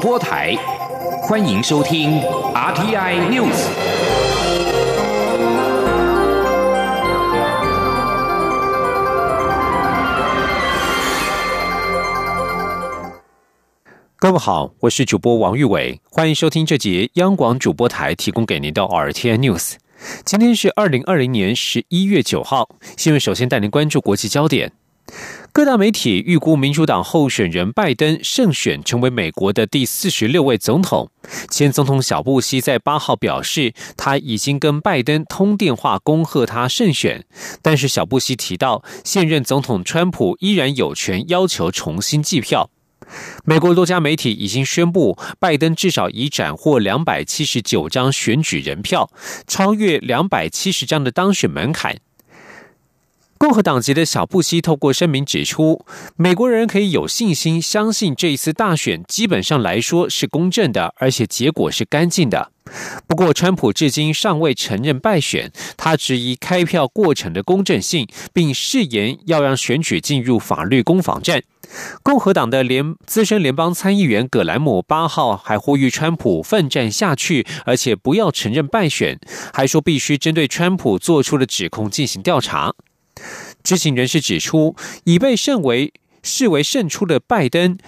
播台，欢迎收听 RTI News。各位好，我是主播王玉伟，欢迎收听这节央广主播台提供给您的 RTI News。今天是二零二零年十一月九号，新闻首先带您关注国际焦点。各大媒体预估民主党候选人拜登胜选，成为美国的第四十六位总统。前总统小布希在八号表示，他已经跟拜登通电话恭贺他胜选。但是小布希提到，现任总统川普依然有权要求重新计票。美国多家媒体已经宣布，拜登至少已斩获两百七十九张选举人票，超越两百七十张的当选门槛。共和党籍的小布希透过声明指出，美国人可以有信心相信这一次大选基本上来说是公正的，而且结果是干净的。不过，川普至今尚未承认败选，他质疑开票过程的公正性，并誓言要让选举进入法律攻防战。共和党的联资深联邦参议员葛兰姆八号还呼吁川普奋战下去，而且不要承认败选，还说必须针对川普做出的指控进行调查。知情人士指出，已被视为视为胜出的拜登，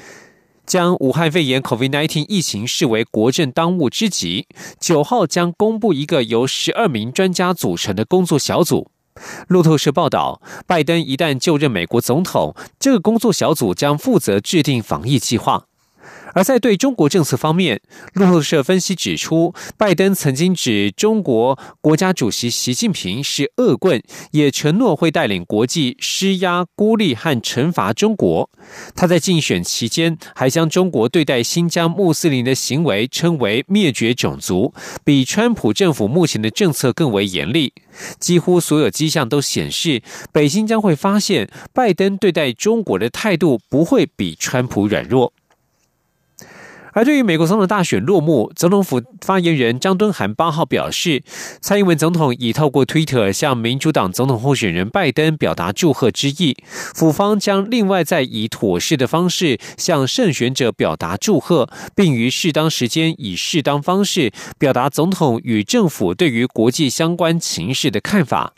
将武汉肺炎 （COVID-19） 疫情视为国政当务之急。九号将公布一个由十二名专家组成的工作小组。路透社报道，拜登一旦就任美国总统，这个工作小组将负责制定防疫计划。而在对中国政策方面，路透社分析指出，拜登曾经指中国国家主席习近平是恶棍，也承诺会带领国际施压、孤立和惩罚中国。他在竞选期间还将中国对待新疆穆斯林的行为称为灭绝种族，比川普政府目前的政策更为严厉。几乎所有迹象都显示，北京将会发现拜登对待中国的态度不会比川普软弱。而对于美国总统大选落幕，总统府发言人张敦涵八号表示，蔡英文总统已透过 Twitter 向民主党总统候选人拜登表达祝贺之意，府方将另外再以妥适的方式向胜选者表达祝贺，并于适当时间以适当方式表达总统与政府对于国际相关情势的看法。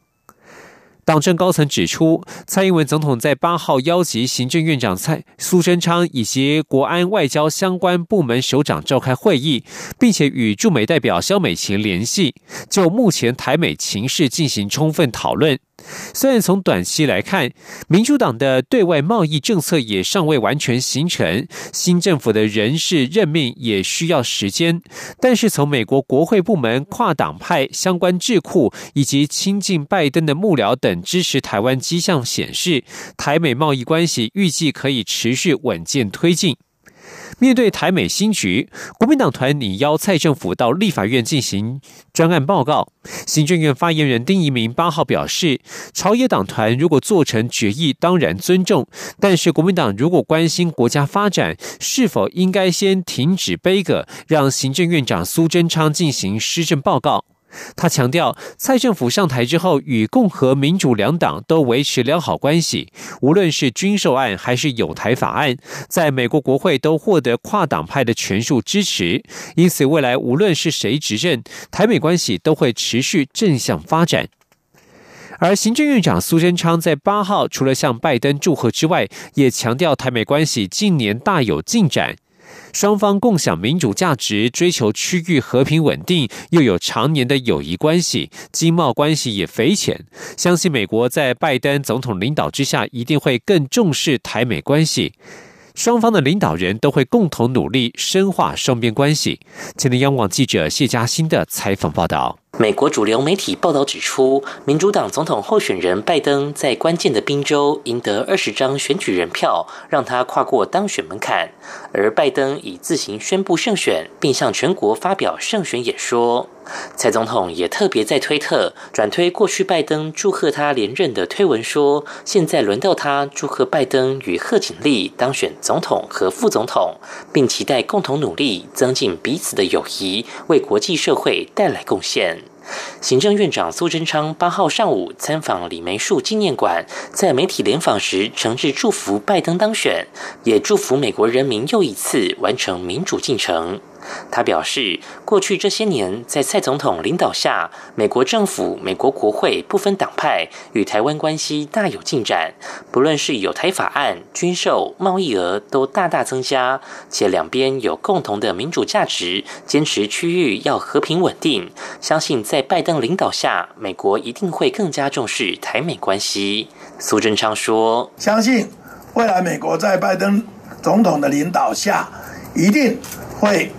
党政高层指出，蔡英文总统在八号邀集行政院长蔡苏贞昌以及国安外交相关部门首长召开会议，并且与驻美代表肖美琴联系，就目前台美情势进行充分讨论。虽然从短期来看，民主党的对外贸易政策也尚未完全形成，新政府的人事任命也需要时间，但是从美国国会部门、跨党派相关智库以及亲近拜登的幕僚等支持台湾迹象显示，台美贸易关系预计可以持续稳健推进。面对台美新局，国民党团拟邀蔡政府到立法院进行专案报告。行政院发言人丁仪明八号表示，朝野党团如果做成决议，当然尊重；但是国民党如果关心国家发展，是否应该先停止悲歌，让行政院长苏贞昌进行施政报告？他强调，蔡政府上台之后，与共和民主两党都维持良好关系。无论是军售案还是有台法案，在美国国会都获得跨党派的全数支持。因此，未来无论是谁执政，台美关系都会持续正向发展。而行政院长苏贞昌在八号除了向拜登祝贺之外，也强调台美关系近年大有进展。双方共享民主价值，追求区域和平稳定，又有常年的友谊关系，经贸关系也匪浅。相信美国在拜登总统领导之下，一定会更重视台美关系。双方的领导人都会共同努力深化双边关系。前天央网记者谢嘉欣的采访报道。美国主流媒体报道指出，民主党总统候选人拜登在关键的宾州赢得二十张选举人票，让他跨过当选门槛。而拜登已自行宣布胜选，并向全国发表胜选演说。蔡总统也特别在推特转推过去拜登祝贺他连任的推文，说现在轮到他祝贺拜登与贺锦丽当选总统和副总统，并期待共同努力增进彼此的友谊，为国际社会带来贡献。行政院长苏贞昌八号上午参访李梅树纪念馆，在媒体联访时诚挚祝福拜登当选，也祝福美国人民又一次完成民主进程。他表示，过去这些年，在蔡总统领导下，美国政府、美国国会不分党派，与台湾关系大有进展。不论是有台法案、军售、贸易额，都大大增加，且两边有共同的民主价值，坚持区域要和平稳定。相信在拜登领导下，美国一定会更加重视台美关系。苏贞昌说：“相信未来美国在拜登总统的领导下，一定会。”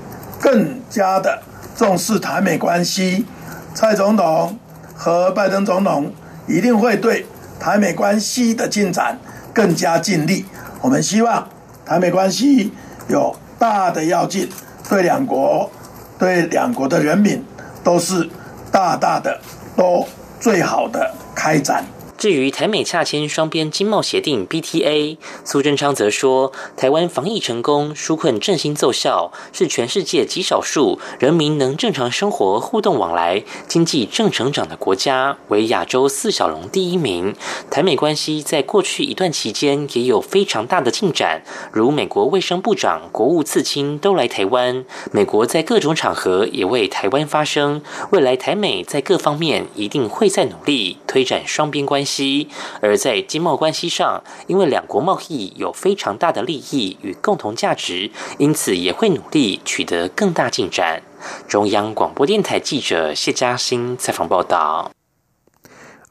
更加的重视台美关系，蔡总统和拜登总统一定会对台美关系的进展更加尽力。我们希望台美关系有大的要进，对两国、对两国的人民都是大大的、都最好的开展。至于台美洽签双边经贸协定 BTA，苏贞昌则说，台湾防疫成功，纾困振兴奏效，是全世界极少数人民能正常生活、互动往来、经济正成长的国家，为亚洲四小龙第一名。台美关系在过去一段期间也有非常大的进展，如美国卫生部长、国务次卿都来台湾，美国在各种场合也为台湾发声。未来台美在各方面一定会再努力推展双边关系。而在经贸关系上，因为两国贸易有非常大的利益与共同价值，因此也会努力取得更大进展。中央广播电台记者谢嘉欣采访报道。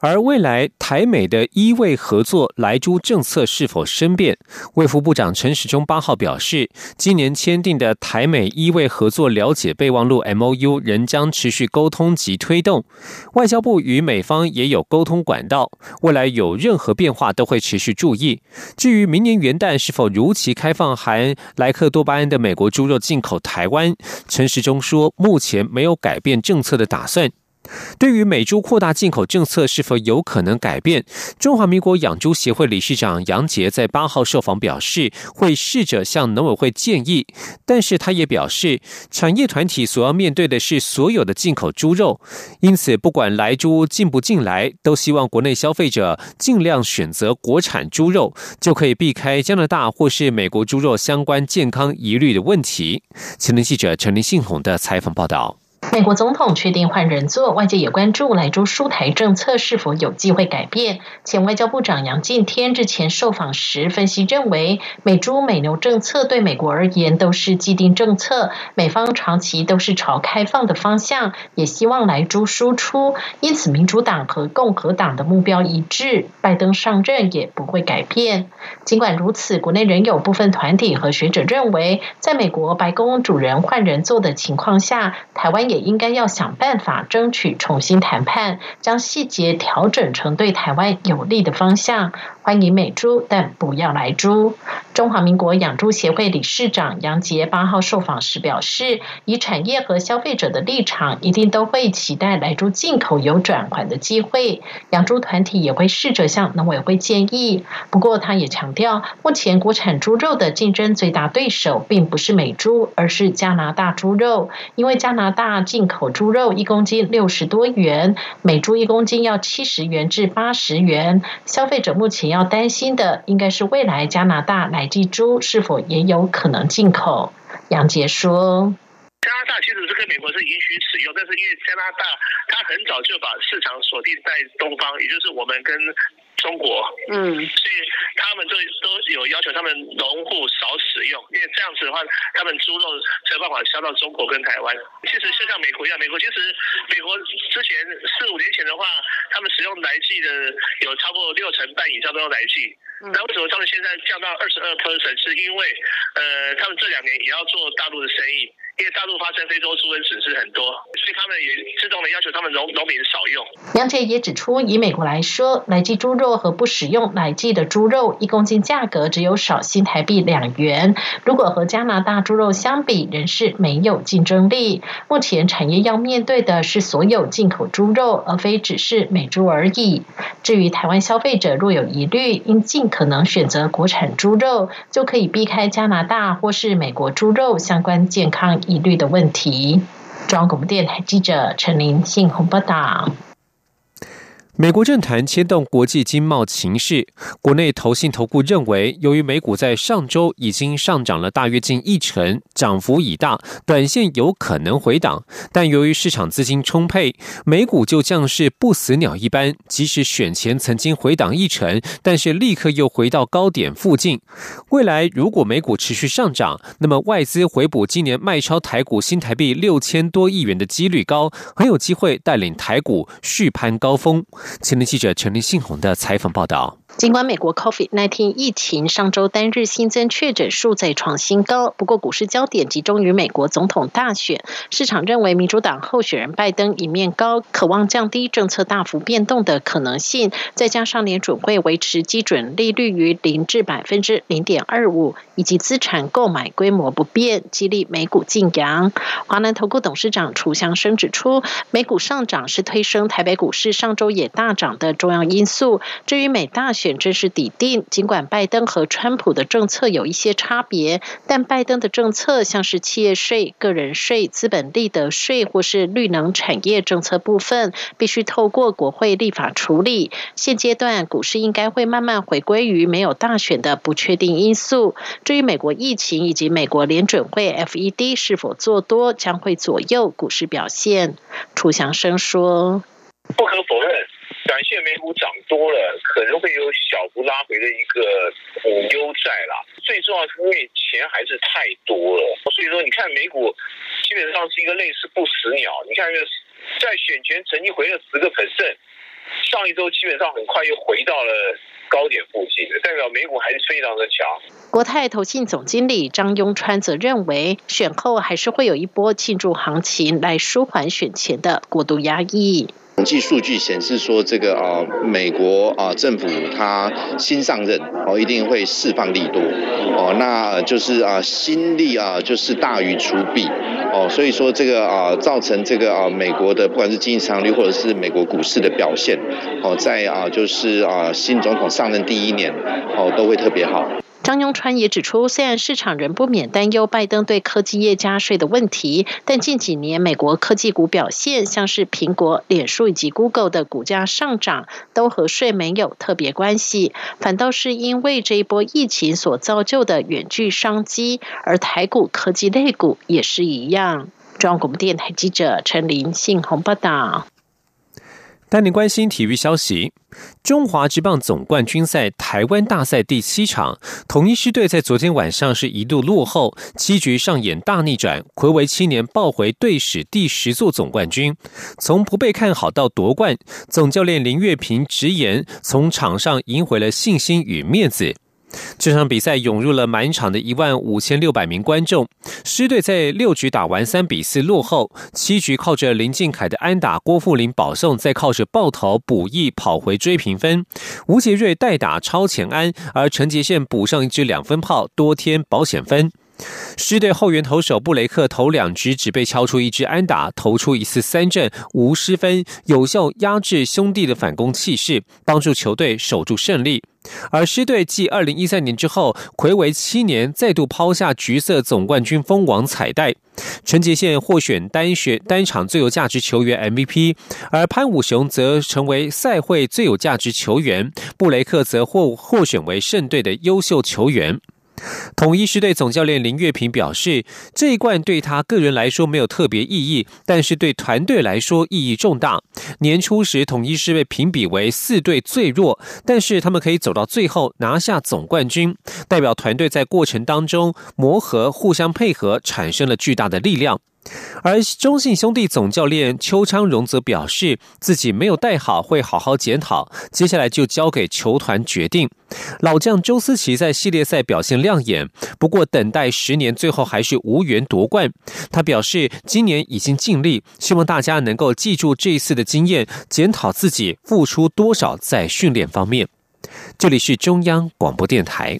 而未来台美的医卫合作来珠政策是否生变？卫副部长陈时中八号表示，今年签订的台美医卫合作了解备忘录 （MOU） 仍将持续沟通及推动。外交部与美方也有沟通管道，未来有任何变化都会持续注意。至于明年元旦是否如期开放含莱克多巴胺的美国猪肉进口台湾，陈时中说，目前没有改变政策的打算。对于美猪扩大进口政策是否有可能改变，中华民国养猪协会理事长杨杰在八号受访表示，会试着向农委会建议，但是他也表示，产业团体所要面对的是所有的进口猪肉，因此不管来猪进不进来，都希望国内消费者尽量选择国产猪肉，就可以避开加拿大或是美国猪肉相关健康疑虑的问题。前天记者陈林信宏的采访报道。美国总统确定换人做，外界也关注来州输台政策是否有机会改变。前外交部长杨敬天日前受访时分析认为，美猪美牛政策对美国而言都是既定政策，美方长期都是朝开放的方向，也希望来猪输出，因此民主党和共和党的目标一致，拜登上任也不会改变。尽管如此，国内仍有部分团体和学者认为，在美国白宫主人换人做的情况下，台湾也应该要想办法争取重新谈判，将细节调整成对台湾有利的方向。欢迎美猪，但不要来猪。中华民国养猪协会理事长杨杰八号受访时表示，以产业和消费者的立场，一定都会期待来猪进口有转圜的机会。养猪团体也会试着向农委会建议。不过，他也强调，目前国产猪肉的竞争最大对手并不是美猪，而是加拿大猪肉，因为加拿大。进口猪肉一公斤六十多元，美猪一公斤要七十元至八十元。消费者目前要担心的，应该是未来加拿大奶鸡猪是否也有可能进口。杨杰说：“加拿大其实是跟美国是允许使用，但是因为加拿大它很早就把市场锁定在东方，也就是我们跟。”中国，嗯，所以他们就都有要求，他们农户少使用，因为这样子的话，他们猪肉才有办法销到中国跟台湾。其实就像美国一样，美国其实美国之前四五年前的话，他们使用来剂的有超过六成半以上都用来剂。那为什么他们现在降到二十二 percent？是因为呃，他们这两年也要做大陆的生意。因为大陆发生非洲猪瘟损失很多，所以他们也自动的要求他们农农民少用。杨姐也指出，以美国来说，奶鸡猪肉和不使用奶鸡的猪肉，一公斤价格只有少新台币两元。如果和加拿大猪肉相比，仍是没有竞争力。目前产业要面对的是所有进口猪肉，而非只是美猪而已。至于台湾消费者若有疑虑，应尽可能选择国产猪肉，就可以避开加拿大或是美国猪肉相关健康。疑虑的问题。中央广播电台记者陈琳信鸿报道。美国政坛牵动国际经贸情势，国内投信投顾认为，由于美股在上周已经上涨了大约近一成，涨幅已大，短线有可能回档。但由于市场资金充沛，美股就像是不死鸟一般，即使选前曾经回档一成，但是立刻又回到高点附近。未来如果美股持续上涨，那么外资回补今年卖超台股新台币六千多亿元的几率高，很有机会带领台股续攀高峰。前天记者陈林信宏的采访报道。尽管美国 COVID-19 疫情上周单日新增确诊数再创新高，不过股市焦点集中于美国总统大选。市场认为民主党候选人拜登一面高，渴望降低政策大幅变动的可能性，再加上联准会维持基准利率于零至百分之零点二五，以及资产购买规模不变，激励美股晋阳。华南投顾董事长楚祥生指出，美股上涨是推升台北股市上周也大涨的重要因素。至于美大选，正式抵定。尽管拜登和川普的政策有一些差别，但拜登的政策像是企业税、个人税、资本利得税或是绿能产业政策部分，必须透过国会立法处理。现阶段股市应该会慢慢回归于没有大选的不确定因素。至于美国疫情以及美国联准会 FED 是否做多，将会左右股市表现。楚祥生说：“不可否认。”美股涨多了，可能会有小幅拉回的一个股优在啦。最重要是因为钱还是太多了，所以说你看美股基本上是一个类似不死鸟。你看，在选前曾经回了十个百分上一周基本上很快又回到了高点附近，代表美股还是非常的强。国泰投信总经理张庸川则认为，选后还是会有一波庆祝行情来舒缓选前的过度压抑。统计数据显示说，这个啊，美国啊政府他新上任哦，一定会释放利多哦，那就是啊新力啊就是大于出币哦，所以说这个啊造成这个啊美国的不管是经济增长率或者是美国股市的表现哦，在啊就是啊新总统上任第一年哦都会特别好。张永川也指出，虽然市场仍不免担忧拜登对科技业加税的问题，但近几年美国科技股表现，像是苹果、脸书以及 Google 的股价上涨，都和税没有特别关系，反倒是因为这一波疫情所造就的远距商机，而台股科技类股也是一样。中央广播电台记者陈琳信鸿报道。带您关心体育消息：中华职棒总冠军赛台湾大赛第七场，统一师队在昨天晚上是一度落后，七局上演大逆转，魁违七年抱回队史第十座总冠军。从不被看好到夺冠，总教练林月平直言，从场上赢回了信心与面子。这场比赛涌入了满场的一万五千六百名观众。狮队在六局打完三比四落后，七局靠着林俊凯的安打、郭富林保送，再靠着爆头补益跑回追平分。吴杰瑞代打超前安，而陈杰宪补上一支两分炮，多添保险分。狮队后援投手布雷克投两局只被敲出一支安打，投出一次三振无失分，有效压制兄弟的反攻气势，帮助球队守住胜利。而狮队继二零一三年之后，魁违七年再度抛下橘色总冠军封王彩带。陈杰宪获选单选单场最有价值球员 MVP，而潘武雄则成为赛会最有价值球员，布雷克则获获选为胜队的优秀球员。统一狮队总教练林月平表示，这一冠对他个人来说没有特别意义，但是对团队来说意义重大。年初时，统一狮被评比为四队最弱，但是他们可以走到最后拿下总冠军，代表团队在过程当中磨合、互相配合，产生了巨大的力量。而中信兄弟总教练邱昌荣则表示，自己没有带好，会好好检讨，接下来就交给球团决定。老将周思齐在系列赛表现亮眼，不过等待十年，最后还是无缘夺冠。他表示，今年已经尽力，希望大家能够记住这一次的经验，检讨自己付出多少在训练方面。这里是中央广播电台。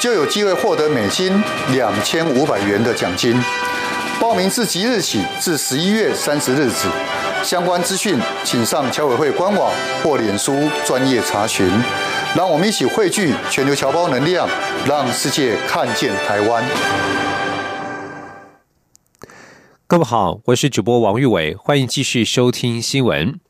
就有机会获得美金两千五百元的奖金。报名自即日起至十一月三十日止，相关资讯请上侨委会官网或脸书专业查询。让我们一起汇聚全球侨胞能量，让世界看见台湾。各位好，我是主播王玉伟，欢迎继续收听新闻。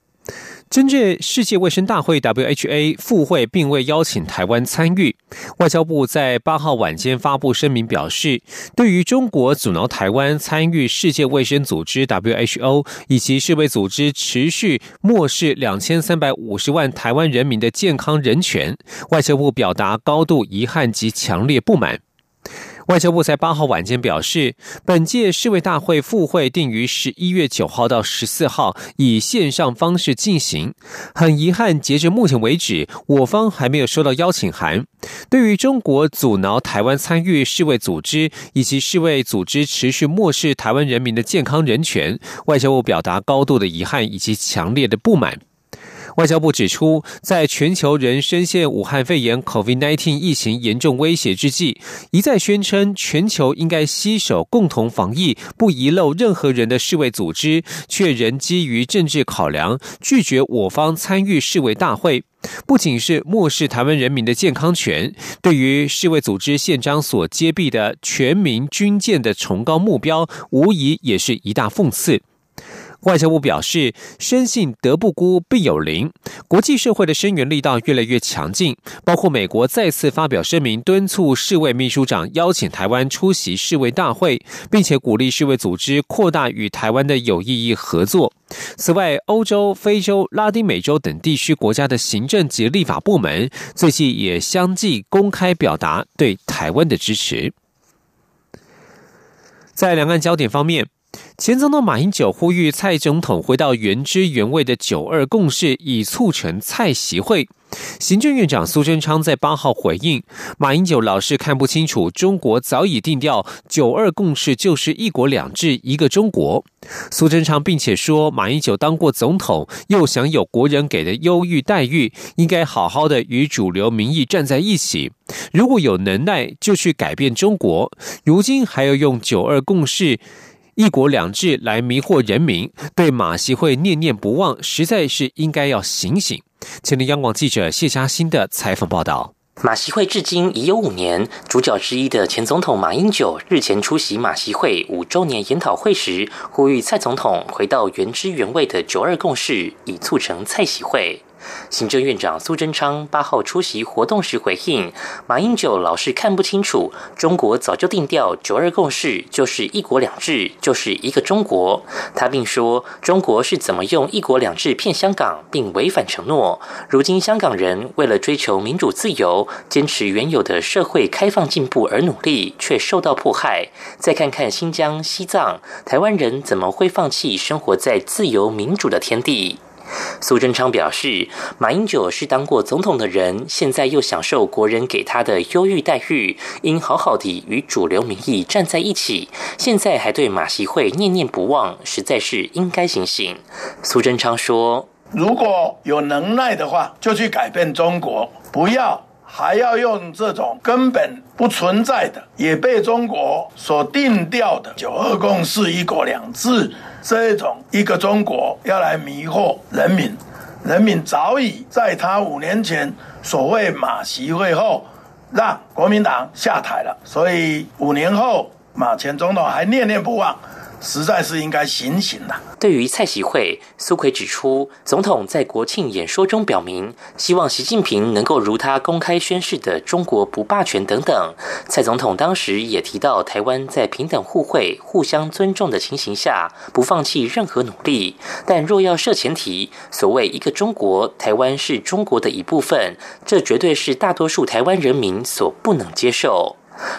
针对世界卫生大会 （WHA） 赴会并未邀请台湾参与，外交部在八号晚间发布声明表示，对于中国阻挠台湾参与世界卫生组织 （WHO） 以及世卫组织持续漠视两千三百五十万台湾人民的健康人权，外交部表达高度遗憾及强烈不满。外交部在八号晚间表示，本届世卫大会复会定于十一月九号到十四号以线上方式进行。很遗憾，截至目前为止，我方还没有收到邀请函。对于中国阻挠台湾参与世卫组织以及世卫组织持续漠视台湾人民的健康人权，外交部表达高度的遗憾以及强烈的不满。外交部指出，在全球仍深陷武汉肺炎 （COVID-19） 疫情严重威胁之际，一再宣称全球应该携手共同防疫、不遗漏任何人的世卫组织，却仍基于政治考量拒绝我方参与世卫大会，不仅是漠视台湾人民的健康权，对于世卫组织宪章所揭蔽的全民军舰的崇高目标，无疑也是一大讽刺。外交部表示，深信德不孤，必有邻。国际社会的声援力道越来越强劲，包括美国再次发表声明，敦促世卫秘书长邀请台湾出席世卫大会，并且鼓励世卫组织扩大与台湾的有意义合作。此外，欧洲、非洲、拉丁美洲等地区国家的行政及立法部门最近也相继公开表达对台湾的支持。在两岸焦点方面。前总统马英九呼吁蔡总统回到原汁原味的“九二共识”，以促成蔡席会。行政院长苏贞昌在八号回应，马英九老是看不清楚，中国早已定调“九二共识”就是一国两制一个中国。苏贞昌并且说，马英九当过总统，又享有国人给的优遇待遇，应该好好的与主流民意站在一起。如果有能耐，就去改变中国。如今还要用“九二共识”。一国两制来迷惑人民，对马习会念念不忘，实在是应该要醒醒。前天央广记者谢嘉欣的采访报道：马习会至今已有五年，主角之一的前总统马英九日前出席马习会五周年研讨会时，呼吁蔡总统回到原汁原味的九二共识，以促成蔡习会。行政院长苏贞昌八号出席活动时回应，马英九老是看不清楚，中国早就定调“九二共识”就是一国两制，就是一个中国。他并说，中国是怎么用一国两制骗香港，并违反承诺。如今香港人为了追求民主自由，坚持原有的社会开放进步而努力，却受到迫害。再看看新疆、西藏，台湾人怎么会放弃生活在自由民主的天地？苏贞昌表示，马英九是当过总统的人，现在又享受国人给他的优越待遇，应好好地与主流民意站在一起。现在还对马习会念念不忘，实在是应该醒醒。苏贞昌说：“如果有能耐的话，就去改变中国，不要还要用这种根本不存在的，也被中国所定调的‘九二共识’、‘一国两制’。”这种一个中国要来迷惑人民，人民早已在他五年前所谓马习会后，让国民党下台了，所以五年后马前总统还念念不忘。实在是应该醒醒了。对于蔡习会，苏奎指出，总统在国庆演说中表明，希望习近平能够如他公开宣誓的“中国不霸权”等等。蔡总统当时也提到，台湾在平等互惠、互相尊重的情形下，不放弃任何努力。但若要设前提，所谓一个中国，台湾是中国的一部分，这绝对是大多数台湾人民所不能接受。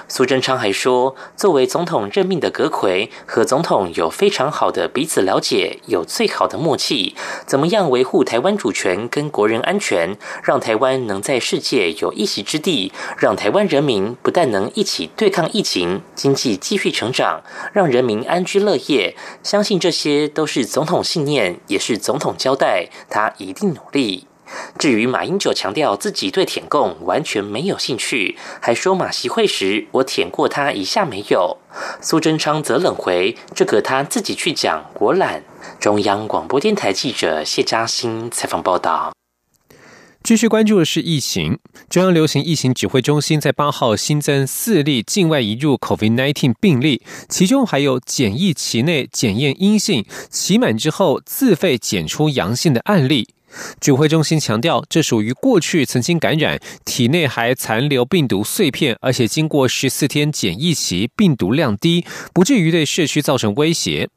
苏贞昌还说，作为总统任命的阁魁，和总统有非常好的彼此了解，有最好的默契。怎么样维护台湾主权跟国人安全，让台湾能在世界有一席之地，让台湾人民不但能一起对抗疫情，经济继续成长，让人民安居乐业。相信这些都是总统信念，也是总统交代，他一定努力。至于马英九强调自己对舔共完全没有兴趣，还说马习会时我舔过他一下没有。苏贞昌则冷回：“这个他自己去讲，我懒。”中央广播电台记者谢嘉欣采访报道。继续关注的是疫情，中央流行疫情指挥中心在八号新增四例境外移入 COVID-19 病例，其中还有检疫期内检验阴性，期满之后自费检出阳性的案例。指挥中心强调，这属于过去曾经感染，体内还残留病毒碎片，而且经过十四天检疫期，病毒量低，不至于对社区造成威胁。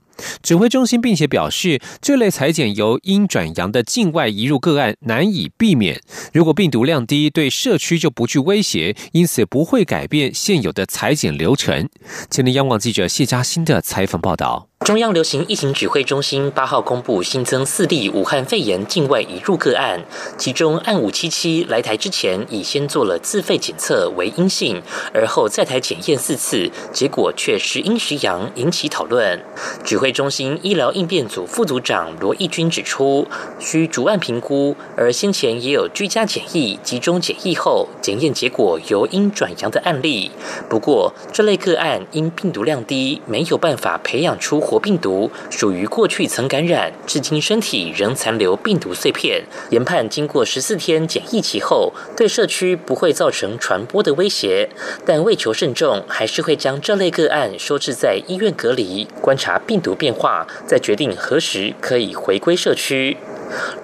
指挥中心并且表示，这类裁剪由阴转阳的境外移入个案难以避免。如果病毒量低，对社区就不具威胁，因此不会改变现有的裁剪流程。前天央广记者谢嘉欣的采访报道。中央流行疫情指挥中心八号公布新增四例武汉肺炎境外移入个案，其中案五七七来台之前已先做了自费检测为阴性，而后在台检验四次，结果却时阴时阳，引起讨论。指挥中心医疗应变组副组长罗义军指出，需逐案评估，而先前也有居家检疫、集中检疫后检验结果由阴转阳的案例，不过这类个案因病毒量低，没有办法培养出活。病毒属于过去曾感染，至今身体仍残留病毒碎片。研判经过十四天检疫期后，对社区不会造成传播的威胁，但为求慎重，还是会将这类个案收治在医院隔离，观察病毒变化，再决定何时可以回归社区。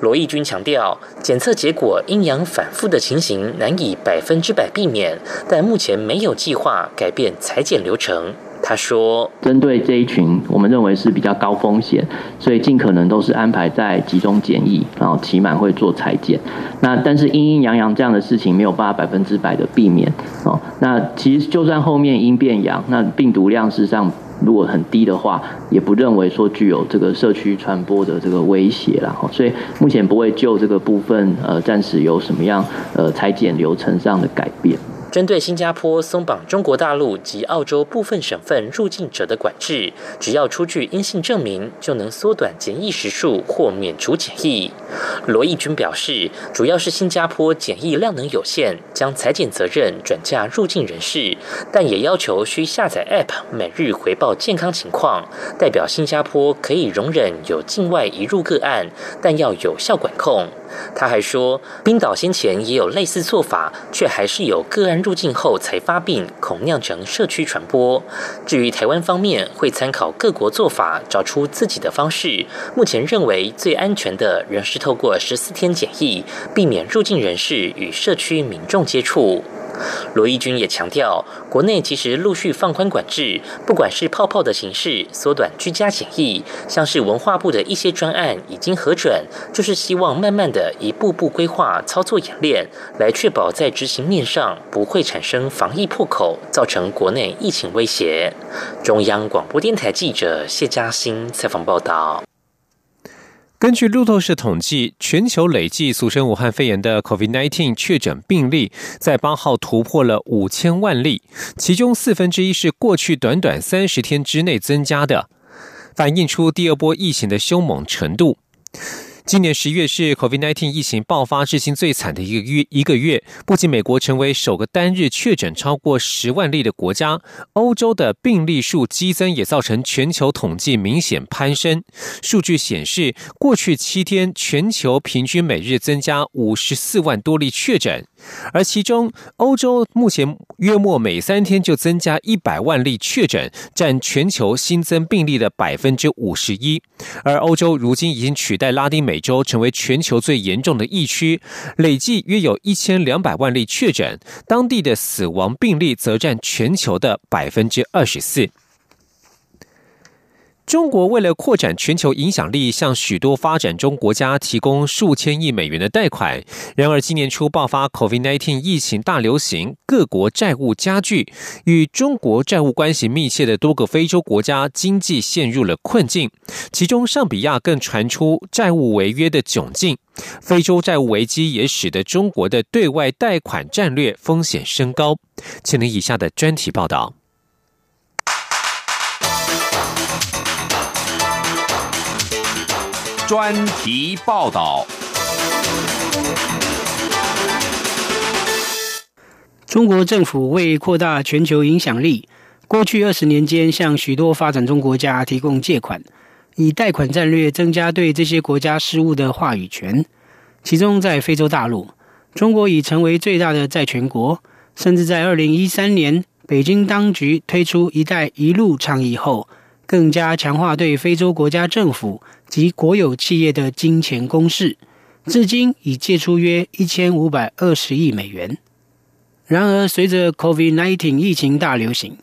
罗义军强调，检测结果阴阳反复的情形难以百分之百避免，但目前没有计划改变裁剪流程。他说：“针对这一群，我们认为是比较高风险，所以尽可能都是安排在集中检疫，然后起码会做裁剪。那但是阴阴阳阳这样的事情没有办法百分之百的避免哦。那其实就算后面阴变阳，那病毒量事实上如果很低的话，也不认为说具有这个社区传播的这个威胁了。所以目前不会就这个部分呃暂时有什么样呃裁剪流程上的改变。”针对新加坡松绑中国大陆及澳洲部分省份入境者的管制，只要出具阴性证明，就能缩短检疫时数或免除检疫。罗义军表示，主要是新加坡检疫量能有限，将裁剪责任转嫁入境人士，但也要求需下载 App，每日回报健康情况，代表新加坡可以容忍有境外移入个案，但要有效管控。他还说，冰岛先前也有类似做法，却还是有个案入境后才发病，恐酿成社区传播。至于台湾方面，会参考各国做法，找出自己的方式。目前认为最安全的仍是透过十四天检疫，避免入境人士与社区民众接触。罗义军也强调，国内其实陆续放宽管制，不管是泡泡的形式、缩短居家检疫，像是文化部的一些专案已经核准，就是希望慢慢的一步步规划操作演练，来确保在执行面上不会产生防疫破口，造成国内疫情威胁。中央广播电台记者谢嘉欣采访报道。根据路透社统计，全球累计俗称武汉肺炎的 COVID-19 确诊病例在八号突破了五千万例，其中四分之一是过去短短三十天之内增加的，反映出第二波疫情的凶猛程度。今年十月是 COVID-19 疫情爆发至今最惨的一个月。一个月，不仅美国成为首个单日确诊超过十万例的国家，欧洲的病例数激增也造成全球统计明显攀升。数据显示，过去七天全球平均每日增加五十四万多例确诊。而其中，欧洲目前约莫每三天就增加一百万例确诊，占全球新增病例的百分之五十一。而欧洲如今已经取代拉丁美洲，成为全球最严重的疫区，累计约有一千两百万例确诊，当地的死亡病例则占全球的百分之二十四。中国为了扩展全球影响力，向许多发展中国家提供数千亿美元的贷款。然而，今年初爆发 COVID-19 疫情大流行，各国债务加剧，与中国债务关系密切的多个非洲国家经济陷入了困境。其中，上比亚更传出债务违约的窘境。非洲债务危机也使得中国的对外贷款战略风险升高。请听以下的专题报道。专题报道：中国政府为扩大全球影响力，过去二十年间向许多发展中国家提供借款，以贷款战略增加对这些国家事务的话语权。其中，在非洲大陆，中国已成为最大的债权国，甚至在二零一三年，北京当局推出“一带一路”倡议后。更加强化对非洲国家政府及国有企业的金钱攻势，至今已借出约一千五百二十亿美元。然而，随着 COVID-19 疫情大流行，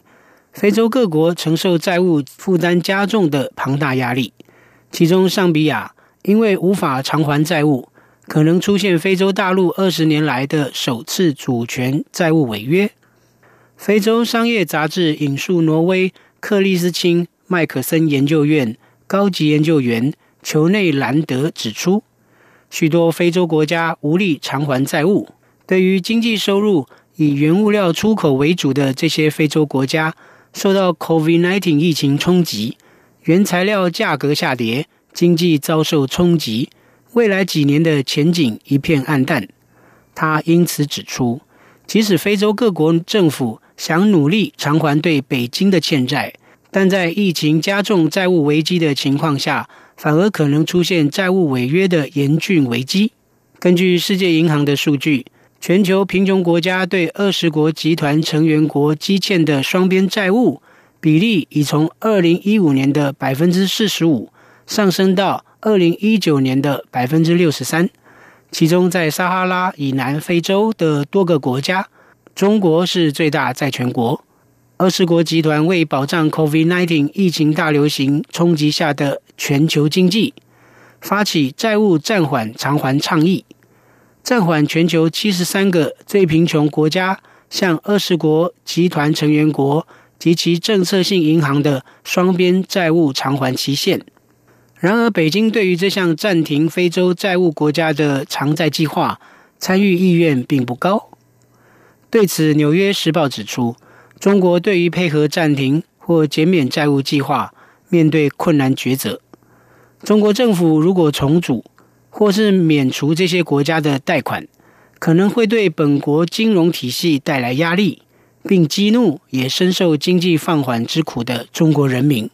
非洲各国承受债务负担加重的庞大压力。其中，尚比亚因为无法偿还债务，可能出现非洲大陆二十年来的首次主权债务违约。非洲商业杂志引述挪威克利斯钦。麦克森研究院高级研究员裘内兰德指出，许多非洲国家无力偿还债务。对于经济收入以原物料出口为主的这些非洲国家，受到 COVID-19 疫情冲击，原材料价格下跌，经济遭受冲击，未来几年的前景一片暗淡。他因此指出，即使非洲各国政府想努力偿还对北京的欠债，但在疫情加重债务危机的情况下，反而可能出现债务违约的严峻危机。根据世界银行的数据，全球贫穷国家对二十国集团成员国积欠的双边债务比例，已从二零一五年的百分之四十五上升到二零一九年的百分之六十三。其中，在撒哈拉以南非洲的多个国家，中国是最大债权国。二十国集团为保障 COVID-19 疫情大流行冲击下的全球经济，发起债务暂缓偿还倡议，暂缓全球七十三个最贫穷国家向二十国集团成员国及其政策性银行的双边债务偿还期限。然而，北京对于这项暂停非洲债务国家的偿债计划参与意愿并不高。对此，《纽约时报》指出。中国对于配合暂停或减免债务计划，面对困难抉择。中国政府如果重组或是免除这些国家的贷款，可能会对本国金融体系带来压力，并激怒也深受经济放缓之苦的中国人民。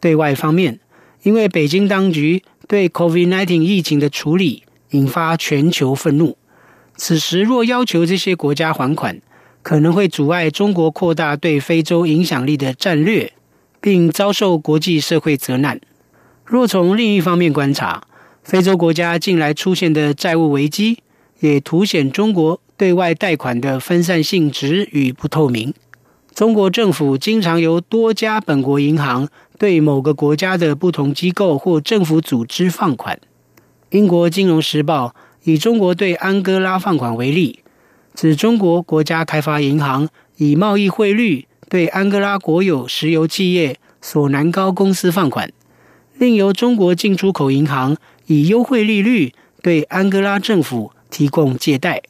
对外方面，因为北京当局对 COVID-19 疫情的处理引发全球愤怒，此时若要求这些国家还款，可能会阻碍中国扩大对非洲影响力的战略，并遭受国际社会责难。若从另一方面观察，非洲国家近来出现的债务危机，也凸显中国对外贷款的分散性质与不透明。中国政府经常由多家本国银行对某个国家的不同机构或政府组织放款。英国金融时报以中国对安哥拉放款为例。指中国国家开发银行以贸易汇率对安哥拉国有石油企业索南高公司放款，另由中国进出口银行以优惠利率对安哥拉政府提供借贷。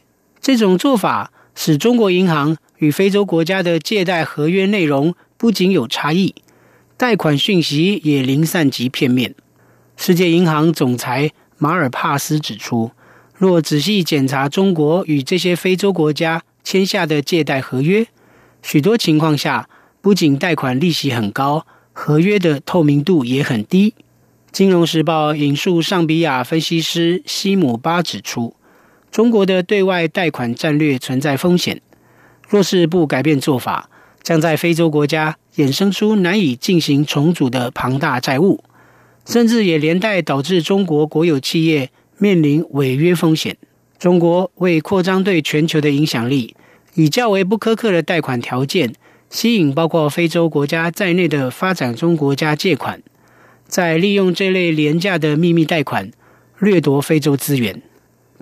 这种做法使中国银行与非洲国家的借贷合约内容不仅有差异，贷款讯息也零散及片面。世界银行总裁马尔帕斯指出。若仔细检查中国与这些非洲国家签下的借贷合约，许多情况下不仅贷款利息很高，合约的透明度也很低。金融时报引述上比亚分析师西姆巴指出，中国的对外贷款战略存在风险，若是不改变做法，将在非洲国家衍生出难以进行重组的庞大债务，甚至也连带导致中国国有企业。面临违约风险，中国为扩张对全球的影响力，以较为不苛刻的贷款条件吸引包括非洲国家在内的发展中国家借款，在利用这类廉价的秘密贷款掠夺非洲资源。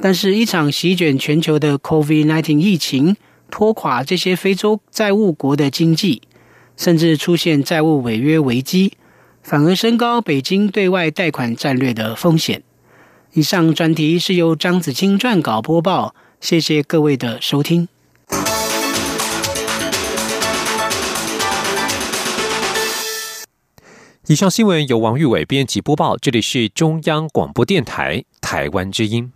但是，一场席卷全球的 COVID-19 疫情拖垮这些非洲债务国的经济，甚至出现债务违约危机，反而升高北京对外贷款战略的风险。以上专题是由张子清撰稿播报，谢谢各位的收听。以上新闻由王玉伟编辑播报，这里是中央广播电台台湾之音。